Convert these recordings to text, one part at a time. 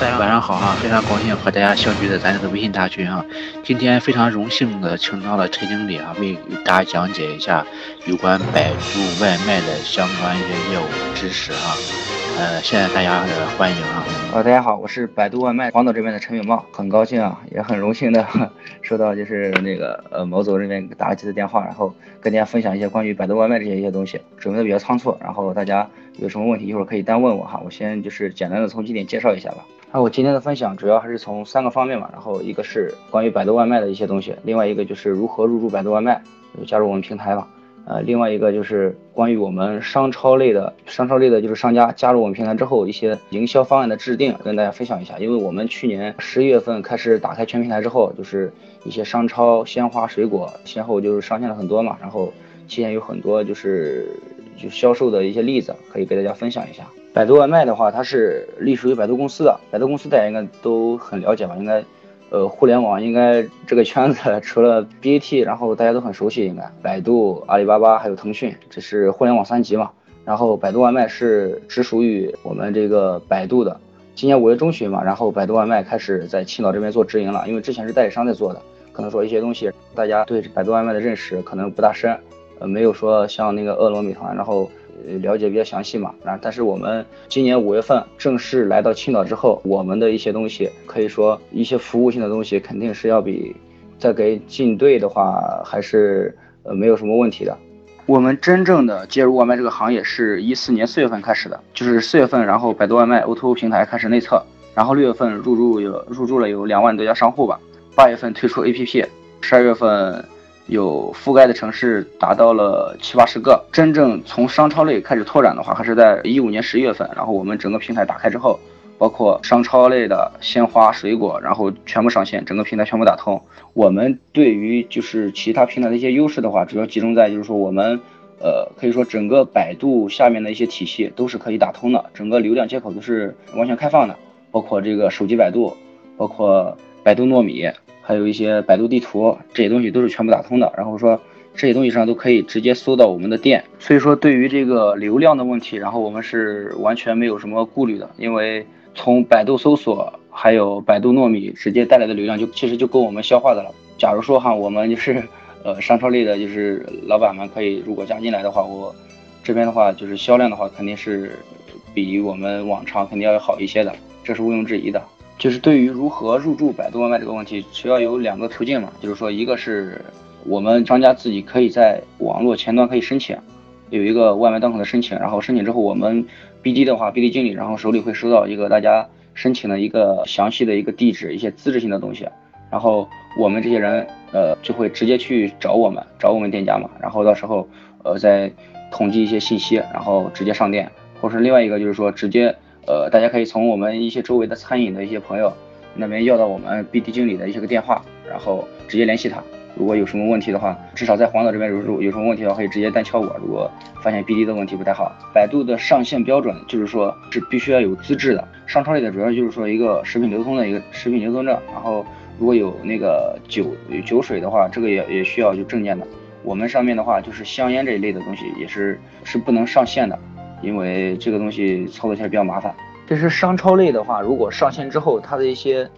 晚上好哈，非常高兴和大家相聚在咱这个微信大群啊。今天非常荣幸的请到了陈经理啊，为大家讲解一下有关百度外卖的相关一些业务知识啊。呃，现在大家的欢迎啊。呃，大家好，我是百度外卖黄岛这边的陈永茂，很高兴啊，也很荣幸的 收到就是那个呃毛总这边打了几次电话，然后跟大家分享一些关于百度外卖这些一些东西，准备的比较仓促，然后大家有什么问题一会儿可以单问我哈，我先就是简单的从几点介绍一下吧。那我今天的分享主要还是从三个方面嘛，然后一个是关于百度外卖的一些东西，另外一个就是如何入驻百度外卖，加入我们平台嘛。呃，另外一个就是关于我们商超类的，商超类的就是商家加入我们平台之后一些营销方案的制定，跟大家分享一下。因为我们去年十一月份开始打开全平台之后，就是一些商超鲜花水果先后就是上线了很多嘛，然后期间有很多就是就销售的一些例子可以给大家分享一下。百度外卖的话，它是隶属于百度公司的，百度公司大家应该都很了解吧？应该。呃，互联网应该这个圈子 除了 BAT，然后大家都很熟悉，应该百度、阿里巴巴还有腾讯，这是互联网三级嘛。然后百度外卖是直属于我们这个百度的。今年五月中旬嘛，然后百度外卖开始在青岛这边做直营了，因为之前是代理商在做的，可能说一些东西大家对百度外卖的认识可能不大深，呃，没有说像那个饿了么、美团，然后。呃了解比较详细嘛，然后，但是我们今年五月份正式来到青岛之后，我们的一些东西，可以说一些服务性的东西，肯定是要比在给进队的话，还是呃没有什么问题的。我们真正的介入外卖这个行业是一四年四月份开始的，就是四月份，然后百度外卖 O2O 平台开始内测，然后六月份入驻有入驻了有两万多家商户吧，八月份推出 APP，十二月份。有覆盖的城市达到了七八十个。真正从商超类开始拓展的话，还是在一五年十一月份。然后我们整个平台打开之后，包括商超类的鲜花、水果，然后全部上线，整个平台全部打通。我们对于就是其他平台的一些优势的话，主要集中在就是说我们，呃，可以说整个百度下面的一些体系都是可以打通的，整个流量接口都是完全开放的，包括这个手机百度，包括百度糯米。还有一些百度地图这些东西都是全部打通的，然后说这些东西上都可以直接搜到我们的店，所以说对于这个流量的问题，然后我们是完全没有什么顾虑的，因为从百度搜索还有百度糯米直接带来的流量就其实就够我们消化的了。假如说哈，我们就是呃商超类的，就是老板们可以如果加进来的话，我这边的话就是销量的话肯定是比我们往常肯定要好一些的，这是毋庸置疑的。就是对于如何入驻百度外卖这个问题，主要有两个途径嘛，就是说一个是我们商家自己可以在网络前端可以申请，有一个外卖档口的申请，然后申请之后我们 BD 的话，BD 经理然后手里会收到一个大家申请的一个详细的一个地址，一些资质性的东西，然后我们这些人呃就会直接去找我们，找我们店家嘛，然后到时候呃再统计一些信息，然后直接上店，或是另外一个就是说直接。呃，大家可以从我们一些周围的餐饮的一些朋友那边要到我们 BD 经理的一些个电话，然后直接联系他。如果有什么问题的话，至少在黄岛这边，如果有什么问题的话，可以直接单敲我。如果发现 BD 的问题不太好，百度的上线标准就是说是必须要有资质的。商超类的主要就是说一个食品流通的一个食品流通证，然后如果有那个酒酒水的话，这个也也需要有证件的。我们上面的话就是香烟这一类的东西也是是不能上线的。因为这个东西操作起来比较麻烦。这是商超类的话，如果上线之后，它的一些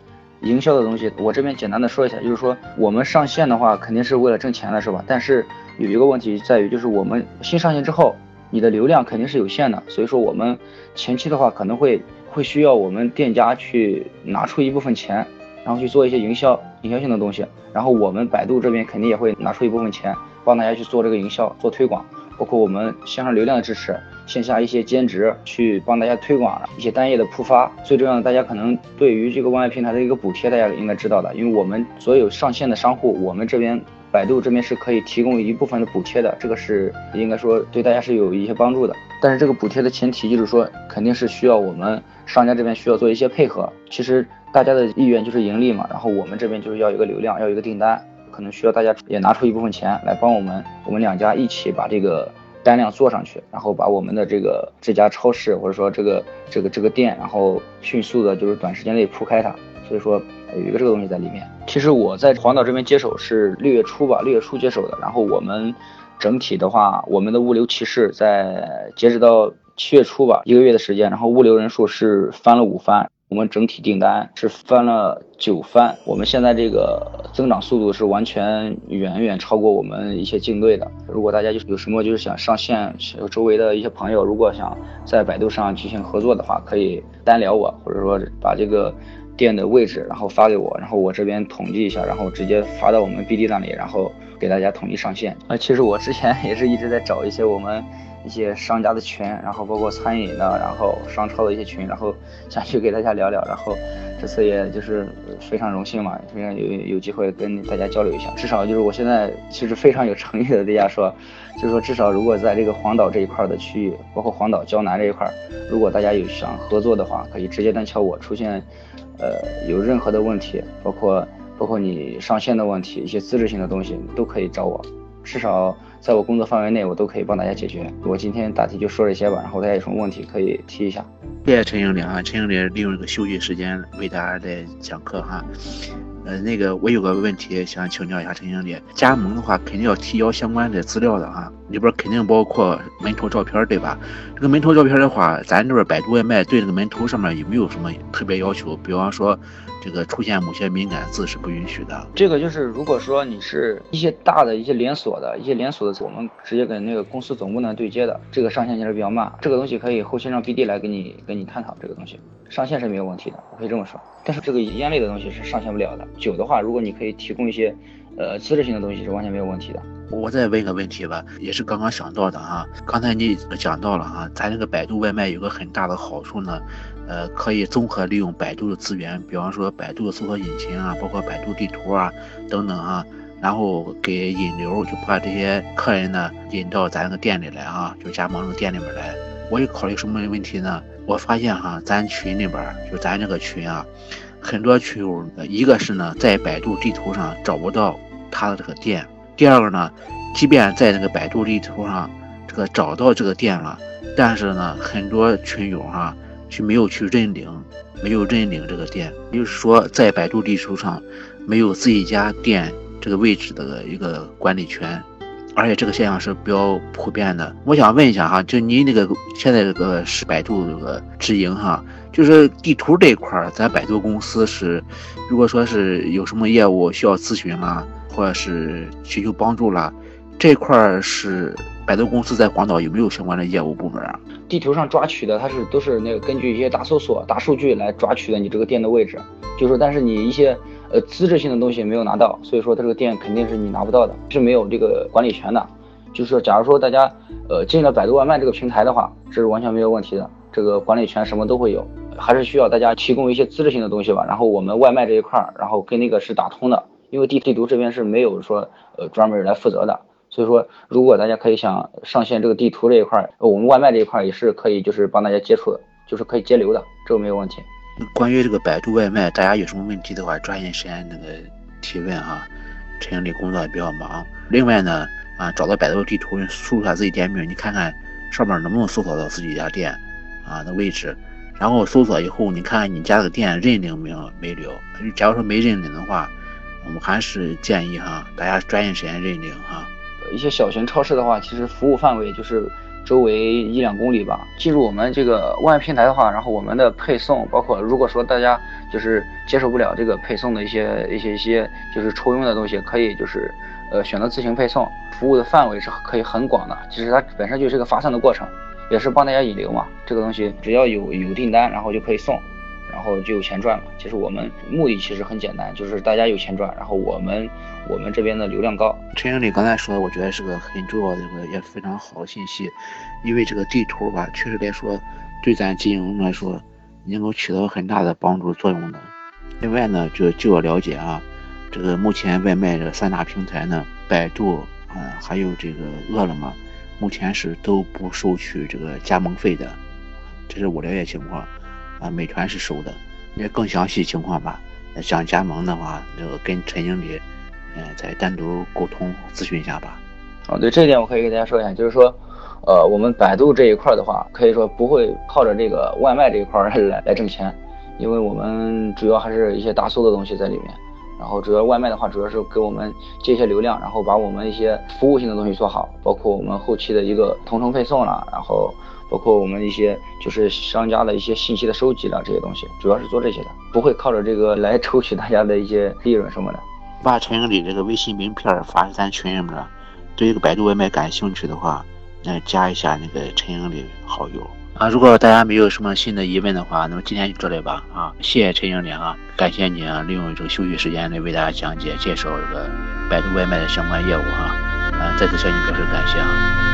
营销的东西，我这边简单的说一下，就是说我们上线的话，肯定是为了挣钱的，是吧？但是有一个问题在于，就是我们新上线之后，你的流量肯定是有限的，所以说我们前期的话可能会会需要我们店家去拿出一部分钱，然后去做一些营销营销性的东西，然后我们百度这边肯定也会拿出一部分钱，帮大家去做这个营销做推广。包括我们线上流量的支持，线下一些兼职去帮大家推广一些单页的铺发。最重要的，大家可能对于这个外卖平台的一个补贴，大家应该知道的，因为我们所有上线的商户，我们这边百度这边是可以提供一部分的补贴的，这个是应该说对大家是有一些帮助的。但是这个补贴的前提就是说，肯定是需要我们商家这边需要做一些配合。其实大家的意愿就是盈利嘛，然后我们这边就是要一个流量，要一个订单。可能需要大家也拿出一部分钱来帮我们，我们两家一起把这个单量做上去，然后把我们的这个这家超市或者说这个这个这个店，然后迅速的就是短时间内铺开它。所以说有一个这个东西在里面。其实我在黄岛这边接手是六月初吧，六月初接手的。然后我们整体的话，我们的物流骑士在截止到七月初吧，一个月的时间，然后物流人数是翻了五番。我们整体订单是翻了九番，我们现在这个增长速度是完全远远超过我们一些竞对的。如果大家就有什么就是想上线，有周围的一些朋友，如果想在百度上进行合作的话，可以单聊我，或者说把这个。店的位置，然后发给我，然后我这边统计一下，然后直接发到我们 BD 那里，然后给大家统一上线。啊，其实我之前也是一直在找一些我们一些商家的群，然后包括餐饮的，然后商超的一些群，然后 想去给大家聊聊。然后这次也就是非常荣幸嘛，非常有有机会跟大家交流一下。至少就是我现在其实非常有诚意的对大家说，就是说至少如果在这个黄岛这一块的区域，包括黄岛胶南这一块，如果大家有想合作的话，可以直接单敲我出现。呃，有任何的问题，包括包括你上线的问题，一些资质性的东西，都可以找我。至少在我工作范围内，我都可以帮大家解决。我今天答题就说这些吧，然后大家有什么问题可以提一下。谢谢陈经理啊，陈经理利用这个休息时间为大家在讲课哈。呃，那个我有个问题想请教一下陈经理，加盟的话肯定要提交相关的资料的哈，里边肯定包括门头照片对吧？这个门头照片的话，咱这边百度外卖对这个门头上面有没有什么特别要求？比方说。这个出现某些敏感字是不允许的。这个就是，如果说你是一些大的一些连锁的一些连锁的，我们直接跟那个公司总部呢对接的，这个上线其实比较慢。这个东西可以后期让 BD 来跟你跟你探讨这个东西，上线是没有问题的，我可以这么说。但是这个烟类的东西是上线不了的。酒的话，如果你可以提供一些呃资质性的东西，是完全没有问题的。我再问个问题吧，也是刚刚想到的哈。刚才你讲到了哈，咱这个百度外卖有个很大的好处呢。呃，可以综合利用百度的资源，比方说百度的搜索引擎啊，包括百度地图啊等等啊，然后给引流，就把这些客人呢引到咱这个店里来啊，就加盟这个店里面来。我有考虑什么问题呢？我发现哈，咱群里边就咱这个群啊，很多群友，一个是呢在百度地图上找不到他的这个店，第二个呢，即便在那个百度地图上这个找到这个店了，但是呢，很多群友哈。去没有去认领，没有认领这个店，也就是说在百度地图上没有自己家店这个位置的一个管理权，而且这个现象是比较普遍的。我想问一下哈，就您那个现在这个是百度这个直营哈，就是地图这一块儿，咱百度公司是，如果说是有什么业务需要咨询啦，或者是寻求帮助啦，这块是。百度公司在广岛有没有相关的业务部门啊？地图上抓取的，它是都是那个根据一些大搜索、大数据来抓取的你这个店的位置，就是但是你一些呃资质性的东西没有拿到，所以说它这个店肯定是你拿不到的，是没有这个管理权的。就是，假如说大家呃进了百度外卖这个平台的话，这是完全没有问题的，这个管理权什么都会有，还是需要大家提供一些资质性的东西吧。然后我们外卖这一块儿，然后跟那个是打通的，因为地地图这边是没有说呃专门来负责的。所以说，如果大家可以想上线这个地图这一块，我们外卖这一块也是可以，就是帮大家接触的，就是可以接流的，这个没有问题。关于这个百度外卖，大家有什么问题的话，抓紧时间那个提问哈。陈经理工作也比较忙。另外呢，啊，找到百度地图，输入下自己店名，你看看上面能不能搜索到自己家店啊的位置。然后搜索以后，你看看你家的店认领没有没留？假如说没认领的话，我们还是建议哈，大家抓紧时间认领哈。一些小型超市的话，其实服务范围就是周围一两公里吧。进入我们这个外卖平台的话，然后我们的配送，包括如果说大家就是接受不了这个配送的一些一些一些就是抽佣的东西，可以就是呃选择自行配送。服务的范围是可以很广的，其实它本身就是一个发散的过程，也是帮大家引流嘛。这个东西只要有有订单，然后就可以送。然后就有钱赚了。其实我们目的其实很简单，就是大家有钱赚，然后我们我们这边的流量高。陈经理刚才说，我觉得是个很重要的这个也非常好的信息，因为这个地图吧，确实来说对咱经营来说能够起到很大的帮助作用的。另外呢，就就我了解啊，这个目前外卖这三大平台呢，百度啊，还有这个饿了么，目前是都不收取这个加盟费的，这是我了解情况。啊，美团是收的，那更详细情况吧。想加盟的话，就跟陈经理，嗯，再单独沟通咨询一下吧。哦，对，这一点我可以给大家说一下，就是说，呃，我们百度这一块的话，可以说不会靠着这个外卖这一块来来挣钱，因为我们主要还是一些大搜的东西在里面。然后主要外卖的话，主要是给我们接一些流量，然后把我们一些服务性的东西做好，包括我们后期的一个同城配送了，然后包括我们一些就是商家的一些信息的收集了这些东西，主要是做这些的，不会靠着这个来抽取大家的一些利润什么的。把陈经理这个微信名片发给咱群里面，对这个百度外卖感兴趣的话，那加一下那个陈经理好友。啊，如果大家没有什么新的疑问的话，那么今天就这里吧。啊，谢谢陈经理啊，感谢你啊，利用这个休息时间来为大家讲解介绍这个百度外卖的相关业务哈。啊，再次向你表示感谢啊。